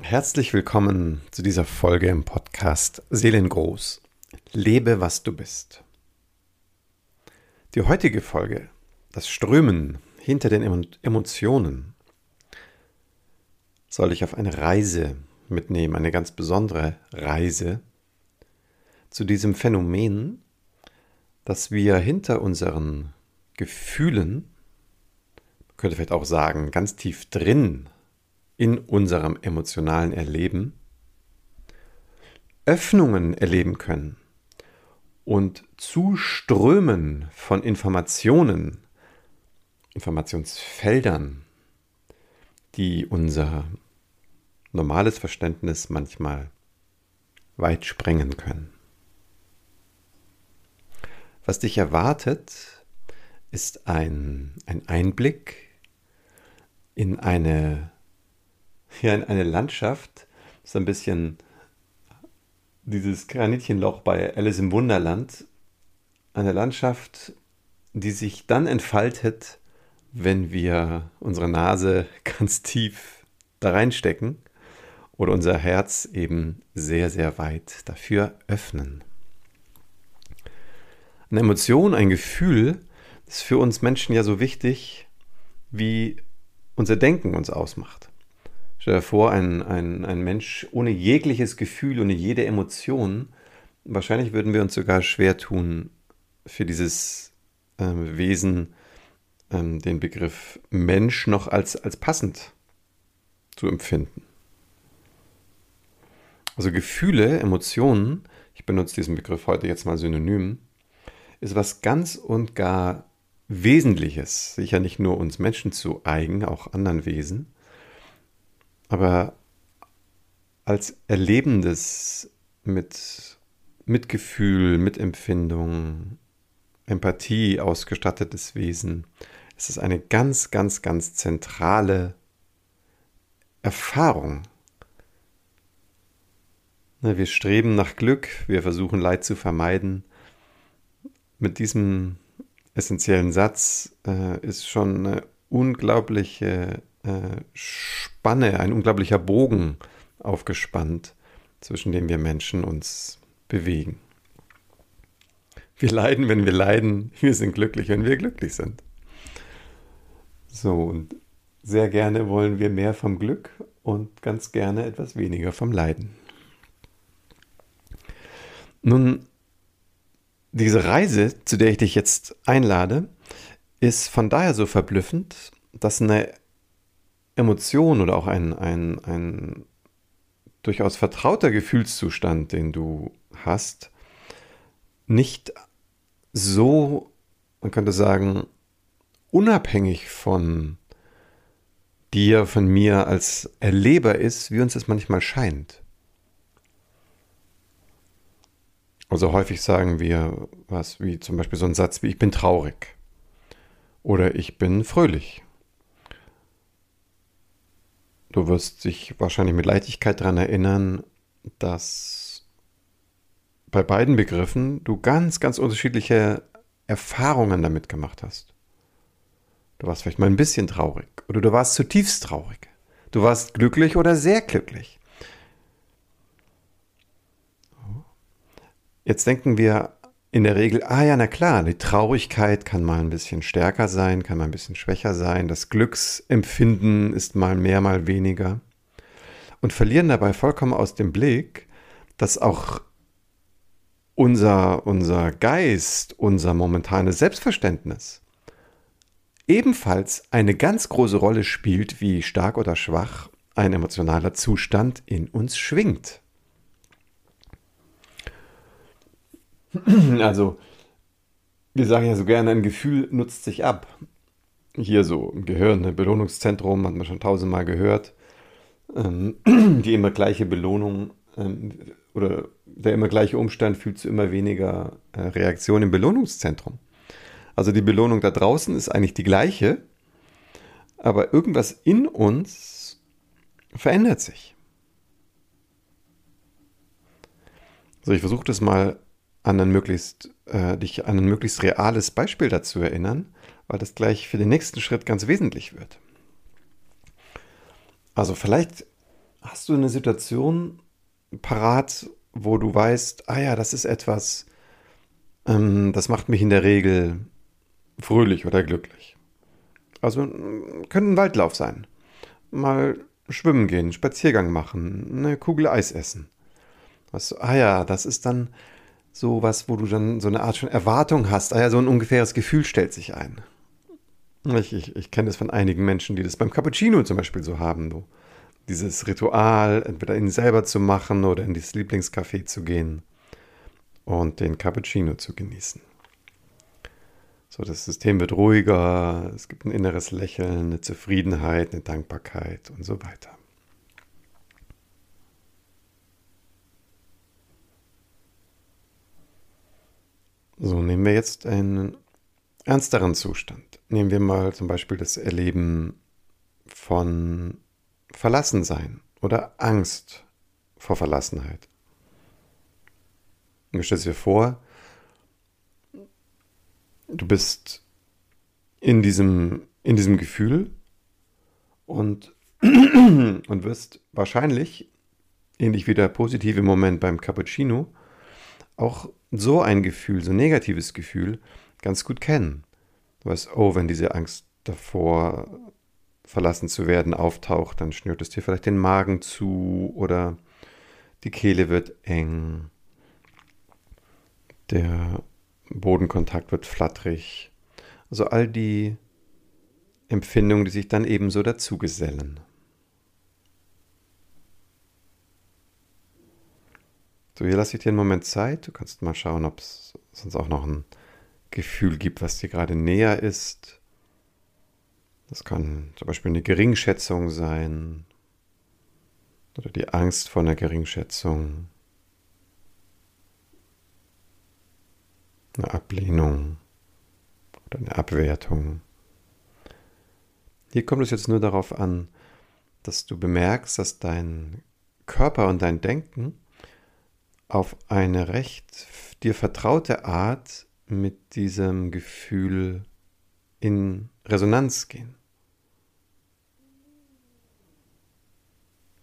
Herzlich willkommen zu dieser Folge im Podcast Seelengroß. Lebe, was du bist. Die heutige Folge, das Strömen hinter den Emotionen, soll ich auf eine Reise mitnehmen, eine ganz besondere Reise zu diesem Phänomen, dass wir hinter unseren Gefühlen, könnte vielleicht auch sagen, ganz tief drin in unserem emotionalen Erleben Öffnungen erleben können und Zuströmen von Informationen, Informationsfeldern, die unser normales Verständnis manchmal weit sprengen können. Was dich erwartet, ist ein, ein Einblick in eine, ja, in eine Landschaft, so ein bisschen dieses Granitchenloch bei Alice im Wunderland. Eine Landschaft, die sich dann entfaltet, wenn wir unsere Nase ganz tief da reinstecken oder unser Herz eben sehr, sehr weit dafür öffnen. Eine Emotion, ein Gefühl ist für uns Menschen ja so wichtig, wie unser Denken uns ausmacht. Stell dir vor, ein, ein, ein Mensch ohne jegliches Gefühl, ohne jede Emotion, wahrscheinlich würden wir uns sogar schwer tun, für dieses ähm, Wesen ähm, den Begriff Mensch noch als, als passend zu empfinden. Also Gefühle, Emotionen, ich benutze diesen Begriff heute jetzt mal synonym, ist was ganz und gar Wesentliches, sicher nicht nur uns Menschen zu eigen, auch anderen Wesen, aber als erlebendes mit Mitgefühl, Mitempfindung, Empathie ausgestattetes Wesen, ist es eine ganz, ganz, ganz zentrale Erfahrung. Wir streben nach Glück, wir versuchen Leid zu vermeiden, mit diesem essentiellen Satz äh, ist schon eine unglaubliche Spanne, ein unglaublicher Bogen aufgespannt, zwischen dem wir Menschen uns bewegen. Wir leiden, wenn wir leiden, wir sind glücklich, wenn wir glücklich sind. So, und sehr gerne wollen wir mehr vom Glück und ganz gerne etwas weniger vom Leiden. Nun diese Reise, zu der ich dich jetzt einlade, ist von daher so verblüffend, dass eine Emotion oder auch ein, ein, ein durchaus vertrauter Gefühlszustand, den du hast, nicht so, man könnte sagen, unabhängig von dir, von mir als Erleber ist, wie uns das manchmal scheint. Also häufig sagen wir was wie zum Beispiel so ein Satz wie ich bin traurig oder ich bin fröhlich. Du wirst dich wahrscheinlich mit Leichtigkeit daran erinnern, dass bei beiden Begriffen du ganz, ganz unterschiedliche Erfahrungen damit gemacht hast. Du warst vielleicht mal ein bisschen traurig oder du warst zutiefst traurig. Du warst glücklich oder sehr glücklich. Jetzt denken wir in der Regel, ah ja, na klar, die Traurigkeit kann mal ein bisschen stärker sein, kann mal ein bisschen schwächer sein, das Glücksempfinden ist mal mehr, mal weniger und verlieren dabei vollkommen aus dem Blick, dass auch unser, unser Geist, unser momentanes Selbstverständnis ebenfalls eine ganz große Rolle spielt, wie stark oder schwach ein emotionaler Zustand in uns schwingt. Also, wir sagen ja so gerne, ein Gefühl nutzt sich ab. Hier so im Gehirn, ein Belohnungszentrum, hat man schon tausendmal gehört. Ähm, die immer gleiche Belohnung ähm, oder der immer gleiche Umstand führt zu immer weniger äh, Reaktion im Belohnungszentrum. Also die Belohnung da draußen ist eigentlich die gleiche, aber irgendwas in uns verändert sich. Also ich versuche das mal an ein möglichst, äh, dich an ein möglichst reales Beispiel dazu erinnern, weil das gleich für den nächsten Schritt ganz wesentlich wird. Also vielleicht hast du eine Situation parat, wo du weißt, ah ja, das ist etwas, ähm, das macht mich in der Regel fröhlich oder glücklich. Also könnte ein Waldlauf sein. Mal schwimmen gehen, Spaziergang machen, eine Kugel Eis essen. Was, ah ja, das ist dann so was, wo du dann so eine Art schon Erwartung hast. Ah so ein ungefähres Gefühl stellt sich ein. Ich, ich, ich kenne das von einigen Menschen, die das beim Cappuccino zum Beispiel so haben. So. Dieses Ritual, entweder ihn selber zu machen oder in das Lieblingscafé zu gehen und den Cappuccino zu genießen. So, das System wird ruhiger, es gibt ein inneres Lächeln, eine Zufriedenheit, eine Dankbarkeit und so weiter. So, nehmen wir jetzt einen ernsteren Zustand. Nehmen wir mal zum Beispiel das Erleben von Verlassensein oder Angst vor Verlassenheit. Und du stellst dir vor, du bist in diesem, in diesem Gefühl und, und wirst wahrscheinlich, ähnlich wie der positive Moment beim Cappuccino, auch so ein Gefühl, so ein negatives Gefühl, ganz gut kennen. Du weißt, oh, wenn diese Angst davor, verlassen zu werden, auftaucht, dann schnürt es dir vielleicht den Magen zu oder die Kehle wird eng, der Bodenkontakt wird flatterig. Also all die Empfindungen, die sich dann ebenso dazu So, hier lasse ich dir einen Moment Zeit. Du kannst mal schauen, ob es sonst auch noch ein Gefühl gibt, was dir gerade näher ist. Das kann zum Beispiel eine Geringschätzung sein oder die Angst vor einer Geringschätzung, eine Ablehnung oder eine Abwertung. Hier kommt es jetzt nur darauf an, dass du bemerkst, dass dein Körper und dein Denken auf eine recht dir vertraute Art mit diesem Gefühl in Resonanz gehen.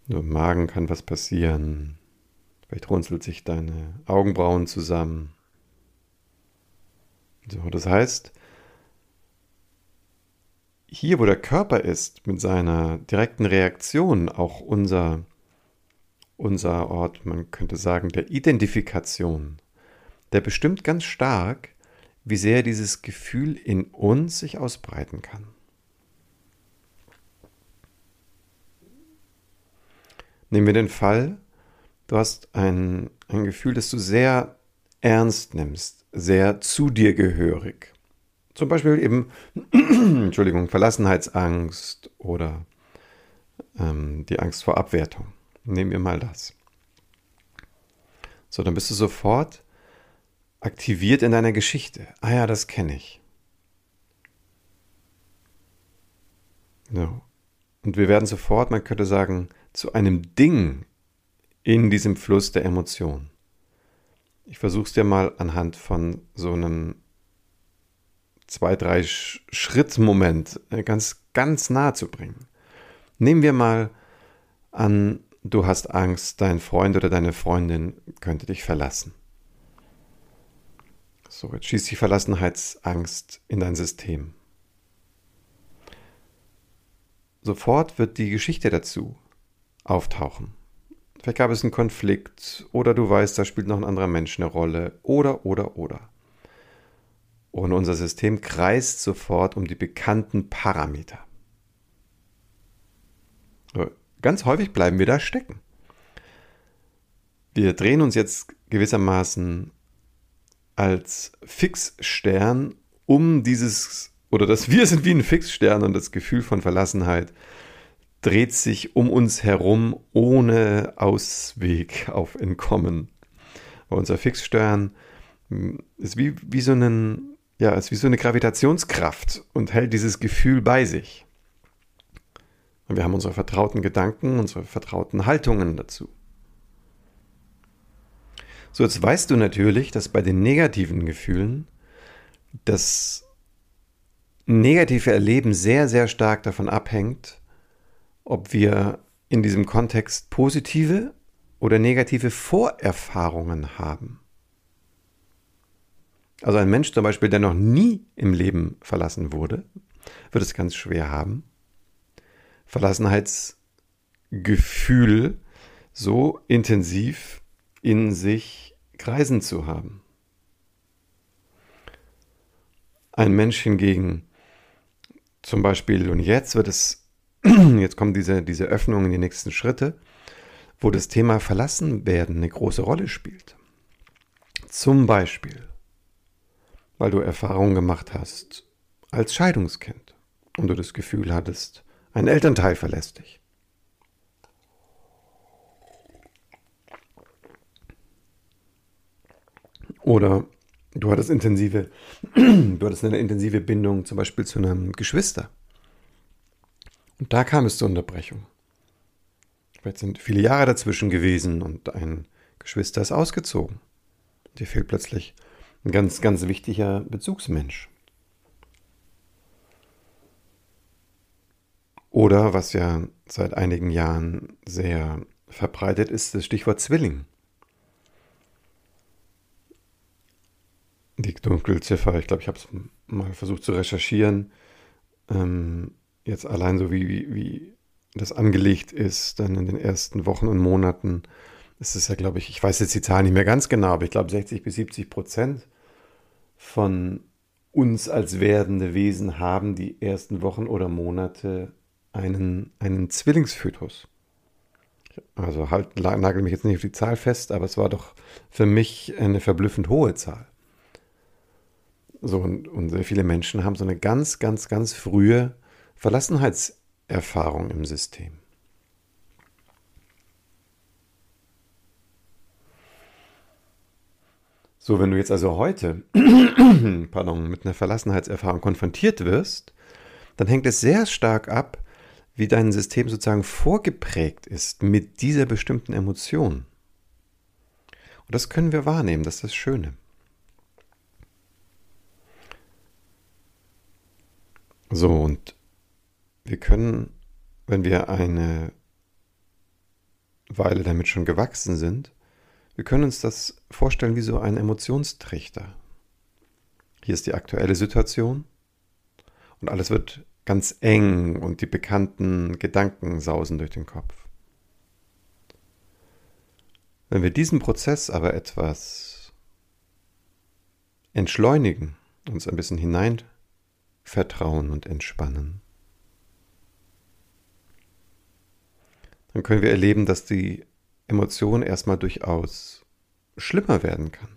Nur im Magen kann was passieren. Vielleicht runzelt sich deine Augenbrauen zusammen. So, das heißt, hier, wo der Körper ist, mit seiner direkten Reaktion, auch unser unser Ort, man könnte sagen, der Identifikation, der bestimmt ganz stark, wie sehr dieses Gefühl in uns sich ausbreiten kann. Nehmen wir den Fall, du hast ein, ein Gefühl, das du sehr ernst nimmst, sehr zu dir gehörig. Zum Beispiel eben, Entschuldigung, Verlassenheitsangst oder ähm, die Angst vor Abwertung. Nehmen wir mal das. So, dann bist du sofort aktiviert in deiner Geschichte. Ah ja, das kenne ich. So. Und wir werden sofort, man könnte sagen, zu einem Ding in diesem Fluss der Emotionen. Ich versuche es dir mal anhand von so einem zwei, drei Schritt-Moment äh, ganz, ganz nahe zu bringen. Nehmen wir mal an, du hast Angst, dein Freund oder deine Freundin könnte dich verlassen. So, jetzt schießt die Verlassenheitsangst in dein System. Sofort wird die Geschichte dazu auftauchen. Vielleicht gab es einen Konflikt oder du weißt, da spielt noch ein anderer Mensch eine Rolle oder, oder, oder. Und unser System kreist sofort um die bekannten Parameter. Ganz häufig bleiben wir da stecken. Wir drehen uns jetzt gewissermaßen als Fixstern um dieses, oder dass wir sind wie ein Fixstern und das Gefühl von Verlassenheit dreht sich um uns herum ohne Ausweg auf Entkommen. Aber unser Fixstern hm, ist wie, wie, so einen, ja, ist wie so eine Gravitationskraft und hält dieses Gefühl bei sich. Und wir haben unsere vertrauten Gedanken, unsere vertrauten Haltungen dazu. So, jetzt weißt du natürlich, dass bei den negativen Gefühlen das negative Erleben sehr, sehr stark davon abhängt, ob wir in diesem Kontext positive oder negative Vorerfahrungen haben. Also ein Mensch zum Beispiel, der noch nie im Leben verlassen wurde, wird es ganz schwer haben, Verlassenheitsgefühl so intensiv in sich kreisen zu haben. Ein Mensch hingegen, zum Beispiel, und jetzt wird es, jetzt kommt diese, diese Öffnung in die nächsten Schritte, wo das Thema Verlassenwerden eine große Rolle spielt. Zum Beispiel, weil du Erfahrungen gemacht hast als Scheidungskind und du das Gefühl hattest, ein Elternteil verlässt dich. Oder du hattest intensive, du hattest eine intensive Bindung zum Beispiel zu einem Geschwister. Und da kam es zur Unterbrechung. Vielleicht sind viele Jahre dazwischen gewesen und ein Geschwister ist ausgezogen. Dir fehlt plötzlich ein ganz, ganz wichtiger Bezugsmensch. Oder was ja seit einigen Jahren sehr verbreitet ist, das Stichwort Zwilling. Die Dunkelziffer, ich glaube, ich habe es mal versucht zu recherchieren. Ähm, jetzt allein so wie, wie, wie das angelegt ist, dann in den ersten Wochen und Monaten, ist es ja, glaube ich, ich weiß jetzt die Zahl nicht mehr ganz genau, aber ich glaube 60 bis 70 Prozent von uns als werdende Wesen haben die ersten Wochen oder Monate einen, einen Zwillingsfötus. Also halt, nagel mich jetzt nicht auf die Zahl fest, aber es war doch für mich eine verblüffend hohe Zahl. So, und, und sehr viele Menschen haben so eine ganz, ganz, ganz frühe Verlassenheitserfahrung im System. So, wenn du jetzt also heute pardon, mit einer Verlassenheitserfahrung konfrontiert wirst, dann hängt es sehr stark ab, wie dein System sozusagen vorgeprägt ist mit dieser bestimmten Emotion. Und das können wir wahrnehmen, das ist das Schöne. So, und wir können, wenn wir eine Weile damit schon gewachsen sind, wir können uns das vorstellen wie so ein Emotionstrichter. Hier ist die aktuelle Situation und alles wird ganz eng und die bekannten Gedanken sausen durch den Kopf. Wenn wir diesen Prozess aber etwas entschleunigen, uns ein bisschen hinein vertrauen und entspannen, dann können wir erleben, dass die Emotion erstmal durchaus schlimmer werden kann.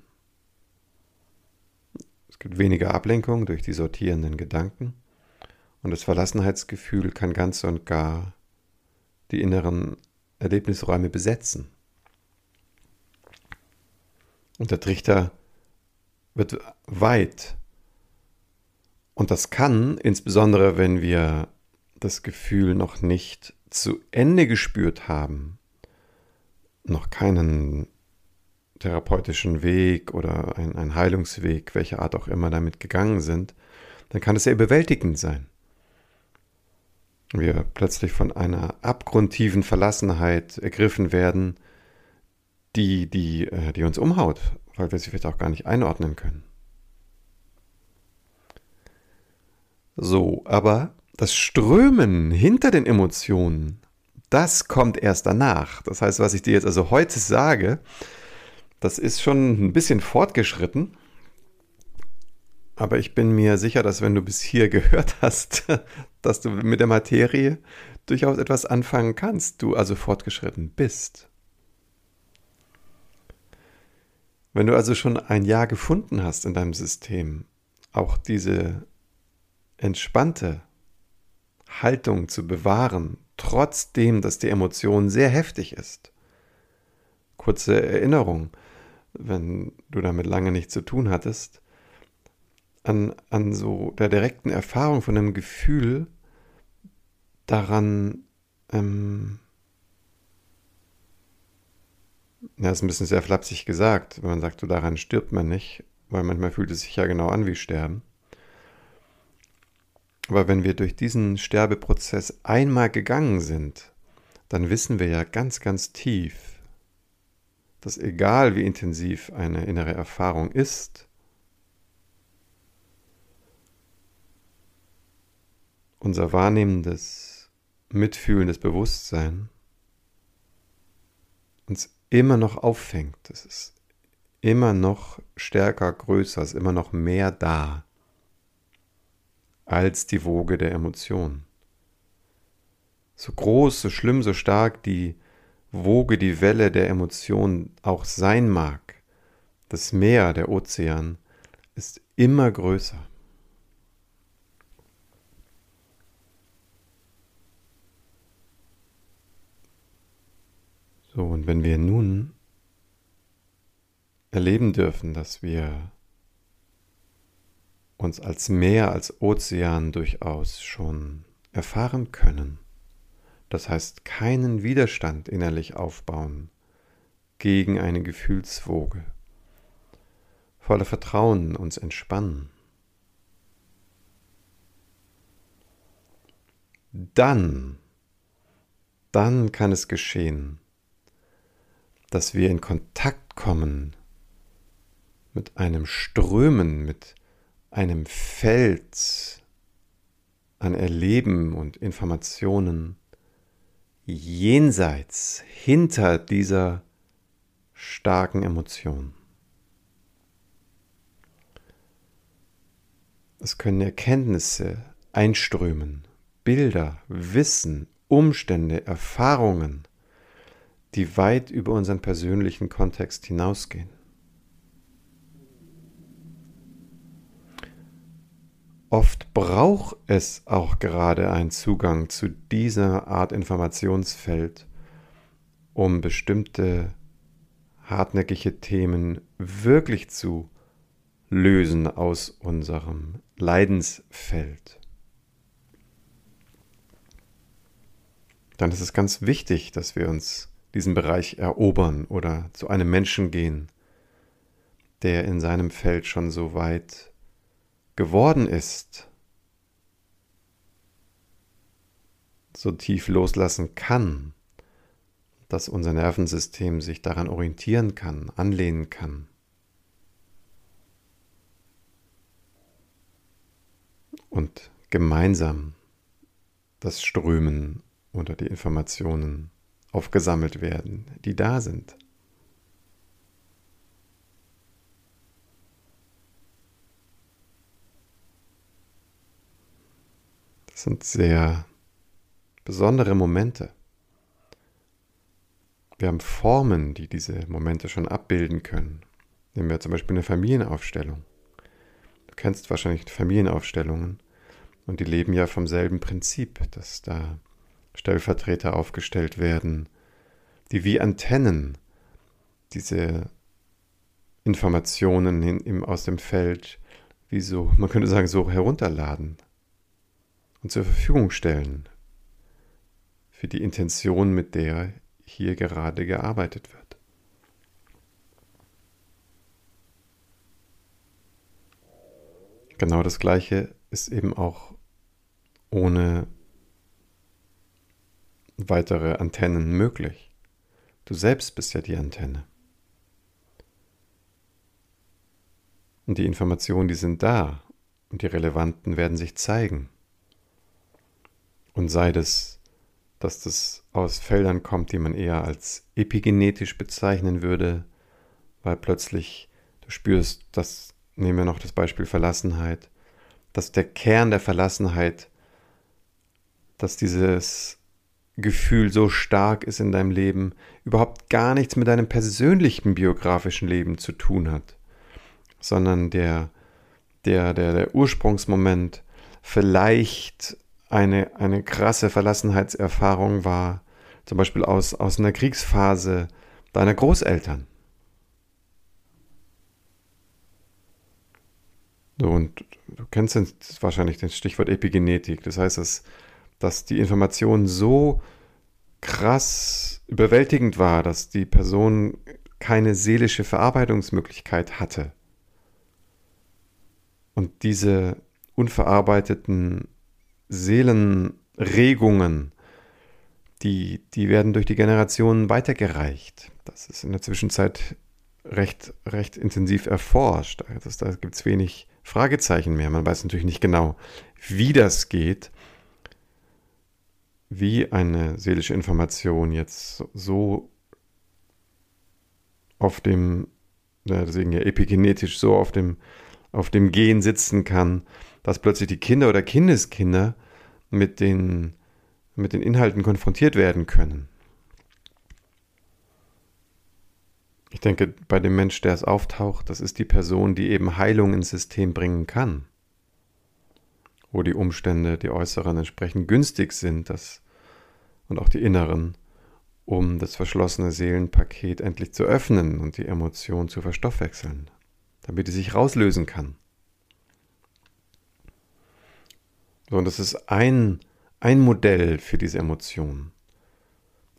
Es gibt weniger Ablenkung durch die sortierenden Gedanken. Und das Verlassenheitsgefühl kann ganz und gar die inneren Erlebnisräume besetzen. Und der Trichter wird weit. Und das kann, insbesondere wenn wir das Gefühl noch nicht zu Ende gespürt haben, noch keinen therapeutischen Weg oder einen Heilungsweg, welcher Art auch immer damit gegangen sind, dann kann es sehr überwältigend sein wir plötzlich von einer abgrundtiefen Verlassenheit ergriffen werden, die, die, äh, die uns umhaut, weil wir sie vielleicht auch gar nicht einordnen können. So, aber das Strömen hinter den Emotionen, das kommt erst danach. Das heißt, was ich dir jetzt also heute sage, das ist schon ein bisschen fortgeschritten. Aber ich bin mir sicher, dass wenn du bis hier gehört hast, dass du mit der Materie durchaus etwas anfangen kannst, du also fortgeschritten bist. Wenn du also schon ein Jahr gefunden hast in deinem System, auch diese entspannte Haltung zu bewahren, trotzdem, dass die Emotion sehr heftig ist. Kurze Erinnerung, wenn du damit lange nichts zu tun hattest, an, an so der direkten Erfahrung von einem Gefühl daran, ähm, ja, ist ein bisschen sehr flapsig gesagt, wenn man sagt, so daran stirbt man nicht, weil manchmal fühlt es sich ja genau an wie Sterben. Aber wenn wir durch diesen Sterbeprozess einmal gegangen sind, dann wissen wir ja ganz, ganz tief, dass egal wie intensiv eine innere Erfahrung ist, unser wahrnehmendes, mitfühlendes Bewusstsein uns immer noch auffängt. Es ist immer noch stärker, größer, es ist immer noch mehr da als die Woge der Emotionen. So groß, so schlimm, so stark die Woge, die Welle der Emotionen auch sein mag, das Meer, der Ozean, ist immer größer. So, und wenn wir nun erleben dürfen, dass wir uns als Meer, als Ozean durchaus schon erfahren können, das heißt keinen Widerstand innerlich aufbauen gegen eine Gefühlswoge, voller Vertrauen uns entspannen, dann, dann kann es geschehen, dass wir in Kontakt kommen mit einem Strömen, mit einem Feld an Erleben und Informationen jenseits, hinter dieser starken Emotion. Es können Erkenntnisse einströmen, Bilder, Wissen, Umstände, Erfahrungen, die weit über unseren persönlichen Kontext hinausgehen. Oft braucht es auch gerade einen Zugang zu dieser Art Informationsfeld, um bestimmte hartnäckige Themen wirklich zu lösen aus unserem Leidensfeld. Dann ist es ganz wichtig, dass wir uns diesen Bereich erobern oder zu einem Menschen gehen, der in seinem Feld schon so weit geworden ist, so tief loslassen kann, dass unser Nervensystem sich daran orientieren kann, anlehnen kann. Und gemeinsam das Strömen unter die Informationen aufgesammelt werden, die da sind. Das sind sehr besondere Momente. Wir haben Formen, die diese Momente schon abbilden können. Nehmen wir zum Beispiel eine Familienaufstellung. Du kennst wahrscheinlich Familienaufstellungen und die leben ja vom selben Prinzip, dass da Stellvertreter aufgestellt werden, die wie Antennen diese Informationen in, im, aus dem Feld wie so, man könnte sagen, so herunterladen und zur Verfügung stellen für die Intention, mit der hier gerade gearbeitet wird. Genau das Gleiche ist eben auch ohne weitere Antennen möglich. Du selbst bist ja die Antenne. Und die Informationen, die sind da und die relevanten werden sich zeigen. Und sei das, dass das aus Feldern kommt, die man eher als epigenetisch bezeichnen würde, weil plötzlich du spürst, dass, nehmen wir noch das Beispiel Verlassenheit, dass der Kern der Verlassenheit, dass dieses Gefühl so stark ist in deinem Leben, überhaupt gar nichts mit deinem persönlichen biografischen Leben zu tun hat, sondern der, der, der, der Ursprungsmoment vielleicht eine, eine krasse Verlassenheitserfahrung war, zum Beispiel aus, aus einer Kriegsphase deiner Großeltern. So, und du kennst wahrscheinlich das Stichwort Epigenetik. Das heißt, dass dass die Information so krass überwältigend war, dass die Person keine seelische Verarbeitungsmöglichkeit hatte. Und diese unverarbeiteten Seelenregungen, die, die werden durch die Generationen weitergereicht. Das ist in der Zwischenzeit recht, recht intensiv erforscht. Das, da gibt es wenig Fragezeichen mehr. Man weiß natürlich nicht genau, wie das geht, wie eine seelische Information jetzt so auf dem, deswegen ja epigenetisch so auf dem, auf dem Gen sitzen kann, dass plötzlich die Kinder oder Kindeskinder mit den, mit den Inhalten konfrontiert werden können. Ich denke, bei dem Mensch, der es auftaucht, das ist die Person, die eben Heilung ins System bringen kann. Wo die Umstände, die äußeren entsprechend günstig sind, das, und auch die inneren, um das verschlossene Seelenpaket endlich zu öffnen und die Emotion zu verstoffwechseln, damit sie sich rauslösen kann. So, und das ist ein, ein Modell für diese Emotion.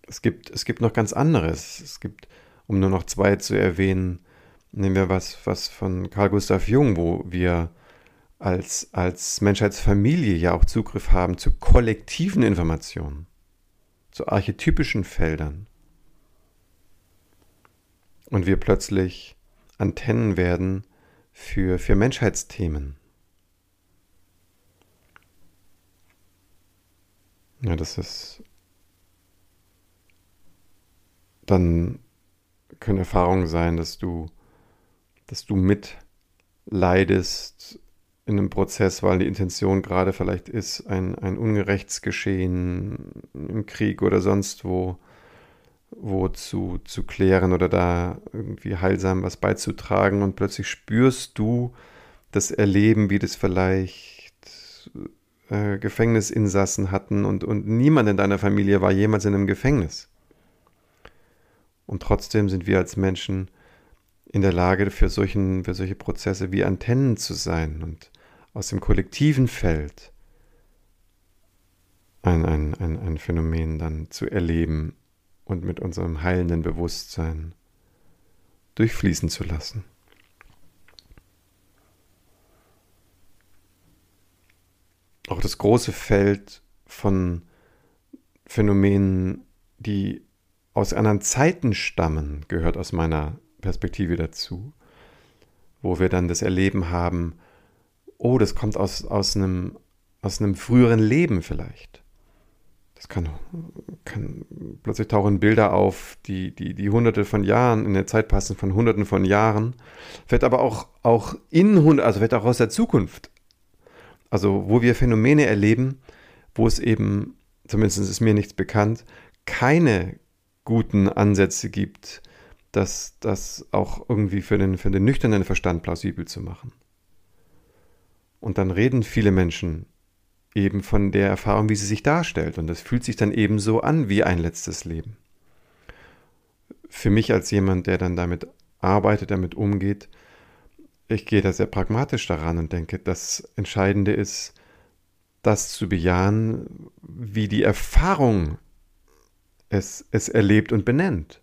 Es gibt, es gibt noch ganz anderes. Es gibt um nur noch zwei zu erwähnen, nehmen wir was, was von Carl Gustav Jung, wo wir als, als Menschheitsfamilie ja auch Zugriff haben zu kollektiven Informationen, zu archetypischen Feldern. Und wir plötzlich Antennen werden für, für Menschheitsthemen. Ja, das ist dann können Erfahrungen sein, dass du, dass du mitleidest in einem Prozess, weil die Intention gerade vielleicht ist, ein, ein Ungerechtsgeschehen im Krieg oder sonst wo, wo zu, zu klären oder da irgendwie heilsam was beizutragen und plötzlich spürst du das Erleben, wie das vielleicht äh, Gefängnisinsassen hatten und, und niemand in deiner Familie war jemals in einem Gefängnis. Und trotzdem sind wir als Menschen in der Lage, für, solchen, für solche Prozesse wie Antennen zu sein und aus dem kollektiven Feld ein, ein, ein, ein Phänomen dann zu erleben und mit unserem heilenden Bewusstsein durchfließen zu lassen. Auch das große Feld von Phänomenen, die aus anderen Zeiten stammen, gehört aus meiner Perspektive dazu, wo wir dann das Erleben haben, oh, das kommt aus, aus, einem, aus einem früheren Leben vielleicht. Das kann, kann plötzlich tauchen Bilder auf, die, die, die hunderte von Jahren, in der Zeit passen von hunderten von Jahren, vielleicht aber auch, auch in, also vielleicht auch aus der Zukunft. Also wo wir Phänomene erleben, wo es eben, zumindest ist mir nichts bekannt, keine guten Ansätze gibt, das, das auch irgendwie für den, für den nüchternen Verstand plausibel zu machen. Und dann reden viele Menschen eben von der Erfahrung, wie sie sich darstellt. Und das fühlt sich dann eben so an wie ein letztes Leben. Für mich als jemand, der dann damit arbeitet, damit umgeht, ich gehe da sehr pragmatisch daran und denke, das Entscheidende ist, das zu bejahen, wie die Erfahrung es, es erlebt und benennt.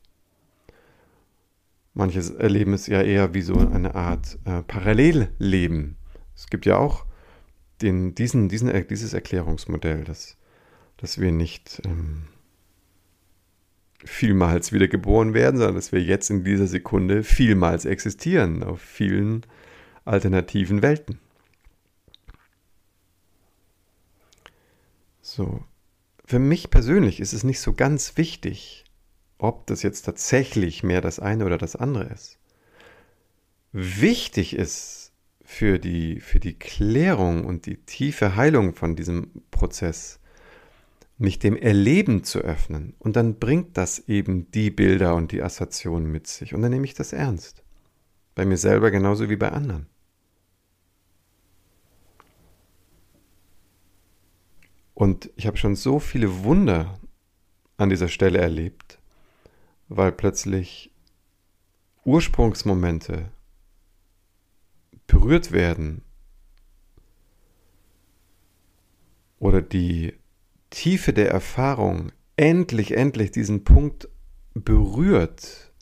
Manche erleben es ja eher wie so eine Art äh, Parallelleben. Es gibt ja auch den, diesen, diesen, dieses Erklärungsmodell, dass, dass wir nicht ähm, vielmals wiedergeboren werden, sondern dass wir jetzt in dieser Sekunde vielmals existieren auf vielen alternativen Welten. So, für mich persönlich ist es nicht so ganz wichtig, ob das jetzt tatsächlich mehr das eine oder das andere ist. Wichtig ist für die, für die Klärung und die tiefe Heilung von diesem Prozess, mich dem Erleben zu öffnen. Und dann bringt das eben die Bilder und die Assoziationen mit sich. Und dann nehme ich das ernst. Bei mir selber genauso wie bei anderen. Und ich habe schon so viele Wunder an dieser Stelle erlebt, weil plötzlich Ursprungsmomente berührt werden oder die Tiefe der Erfahrung endlich, endlich diesen Punkt berührt,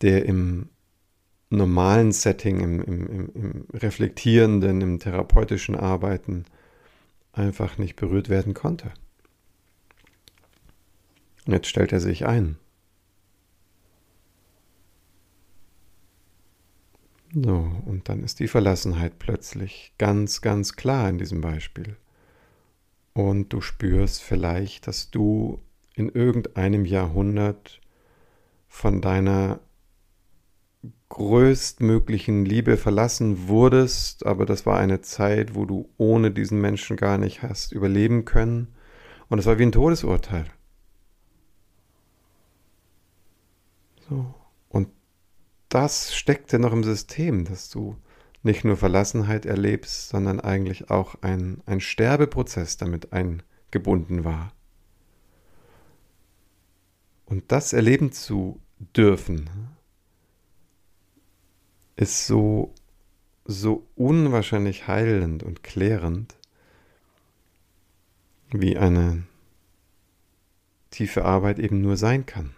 der im normalen Setting, im, im, im, reflektierenden, im therapeutischen Arbeiten einfach nicht berührt werden konnte. Und jetzt stellt er sich ein. So, und dann ist die Verlassenheit plötzlich ganz, ganz klar in diesem Beispiel. Und du spürst vielleicht, dass du in irgendeinem Jahrhundert von deiner größtmöglichen Liebe verlassen wurdest, aber das war eine Zeit, wo du ohne diesen Menschen gar nicht hast überleben können. Und es war wie ein Todesurteil. So. Das steckte noch im System, dass du nicht nur Verlassenheit erlebst, sondern eigentlich auch ein, ein Sterbeprozess damit eingebunden war. Und das erleben zu dürfen, ist so, so unwahrscheinlich heilend und klärend, wie eine tiefe Arbeit eben nur sein kann.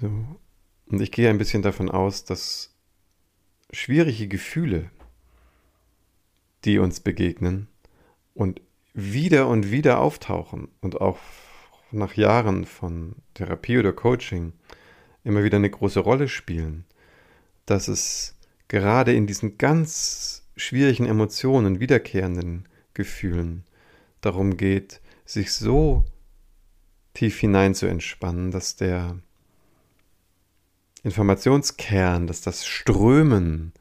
So. Und ich gehe ein bisschen davon aus, dass schwierige Gefühle, die uns begegnen und wieder und wieder auftauchen und auch nach Jahren von Therapie oder Coaching immer wieder eine große Rolle spielen, dass es gerade in diesen ganz schwierigen Emotionen, wiederkehrenden Gefühlen darum geht, sich so tief hinein zu entspannen, dass der Informationskern, dass das Strömen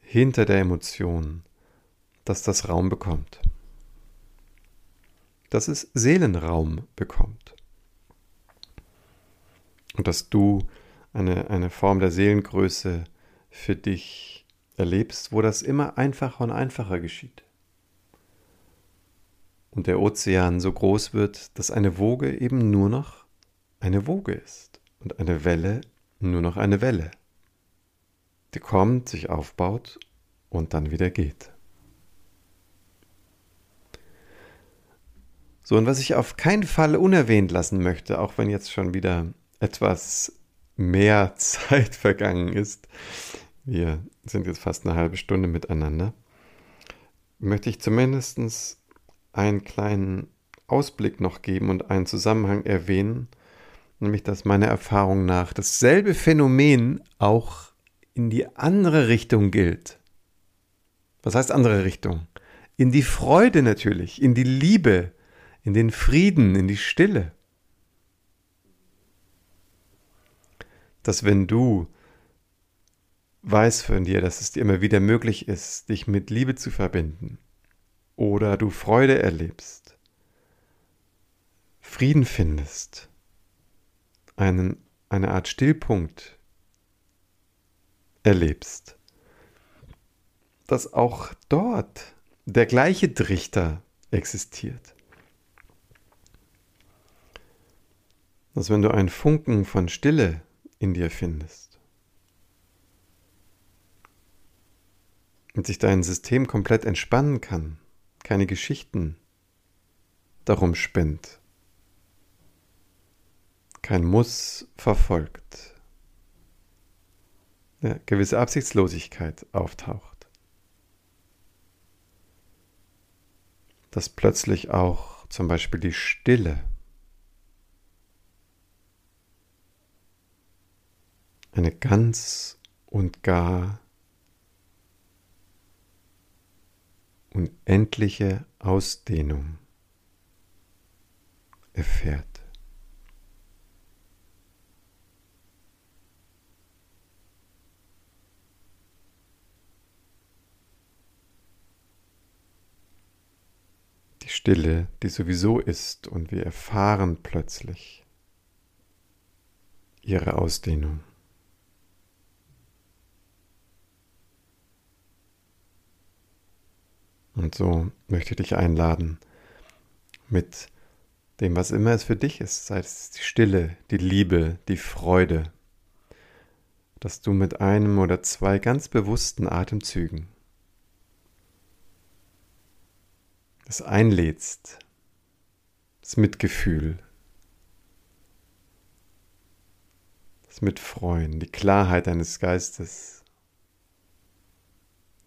hinter der Emotion, dass das Raum bekommt. Dass es Seelenraum bekommt. Und dass du eine, eine Form der Seelengröße für dich erlebst, wo das immer einfacher und einfacher geschieht. Und der Ozean so groß wird, dass eine Woge eben nur noch eine Woge ist und eine Welle nur noch eine Welle, die kommt, sich aufbaut und dann wieder geht. So, und was ich auf keinen Fall unerwähnt lassen möchte, auch wenn jetzt schon wieder etwas mehr Zeit vergangen ist, wir sind jetzt fast eine halbe Stunde miteinander, möchte ich zumindest einen kleinen Ausblick noch geben und einen Zusammenhang erwähnen, nämlich dass meiner Erfahrung nach dasselbe Phänomen auch in die andere Richtung gilt. Was heißt andere Richtung? In die Freude natürlich, in die Liebe, in den Frieden, in die Stille. Dass wenn du weißt von dir, dass es dir immer wieder möglich ist, dich mit Liebe zu verbinden, oder du Freude erlebst, Frieden findest, einen, eine Art Stillpunkt erlebst, dass auch dort der gleiche Trichter existiert. Dass wenn du einen Funken von Stille in dir findest und sich dein System komplett entspannen kann, keine Geschichten darum spinnt, kein Muss verfolgt, eine gewisse Absichtslosigkeit auftaucht, dass plötzlich auch zum Beispiel die Stille eine ganz und gar unendliche Ausdehnung erfährt. Stille, die sowieso ist, und wir erfahren plötzlich ihre Ausdehnung. Und so möchte ich dich einladen, mit dem, was immer es für dich ist, sei es die Stille, die Liebe, die Freude, dass du mit einem oder zwei ganz bewussten Atemzügen das einlädst, das Mitgefühl, das Mitfreuen, die Klarheit deines Geistes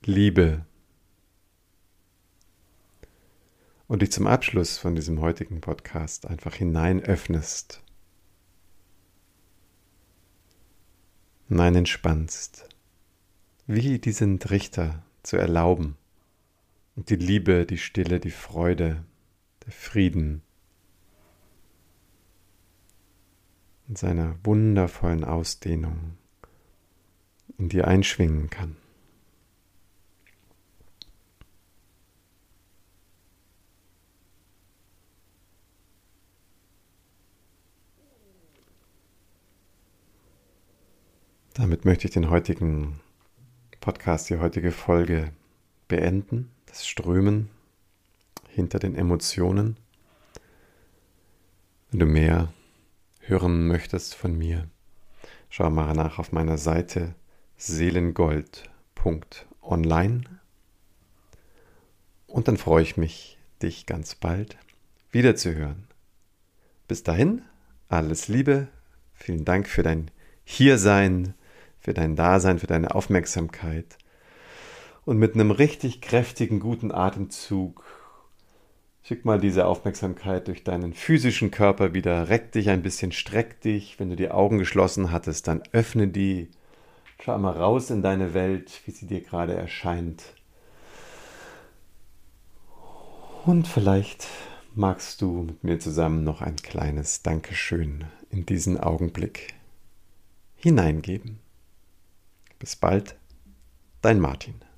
Liebe. Und dich zum Abschluss von diesem heutigen Podcast einfach hinein öffnest, hinein entspannst, wie diesen Trichter zu erlauben die Liebe, die Stille, die Freude, der Frieden in seiner wundervollen Ausdehnung in dir einschwingen kann. Damit möchte ich den heutigen Podcast, die heutige Folge beenden, das Strömen hinter den Emotionen. Wenn du mehr hören möchtest von mir, schau mal nach auf meiner Seite seelengold.online und dann freue ich mich, dich ganz bald wiederzuhören. Bis dahin, alles Liebe, vielen Dank für dein Hiersein für dein Dasein, für deine Aufmerksamkeit. Und mit einem richtig kräftigen, guten Atemzug schick mal diese Aufmerksamkeit durch deinen physischen Körper wieder. Reck dich ein bisschen, streck dich. Wenn du die Augen geschlossen hattest, dann öffne die. Schau mal raus in deine Welt, wie sie dir gerade erscheint. Und vielleicht magst du mit mir zusammen noch ein kleines Dankeschön in diesen Augenblick hineingeben. Bis bald, dein Martin.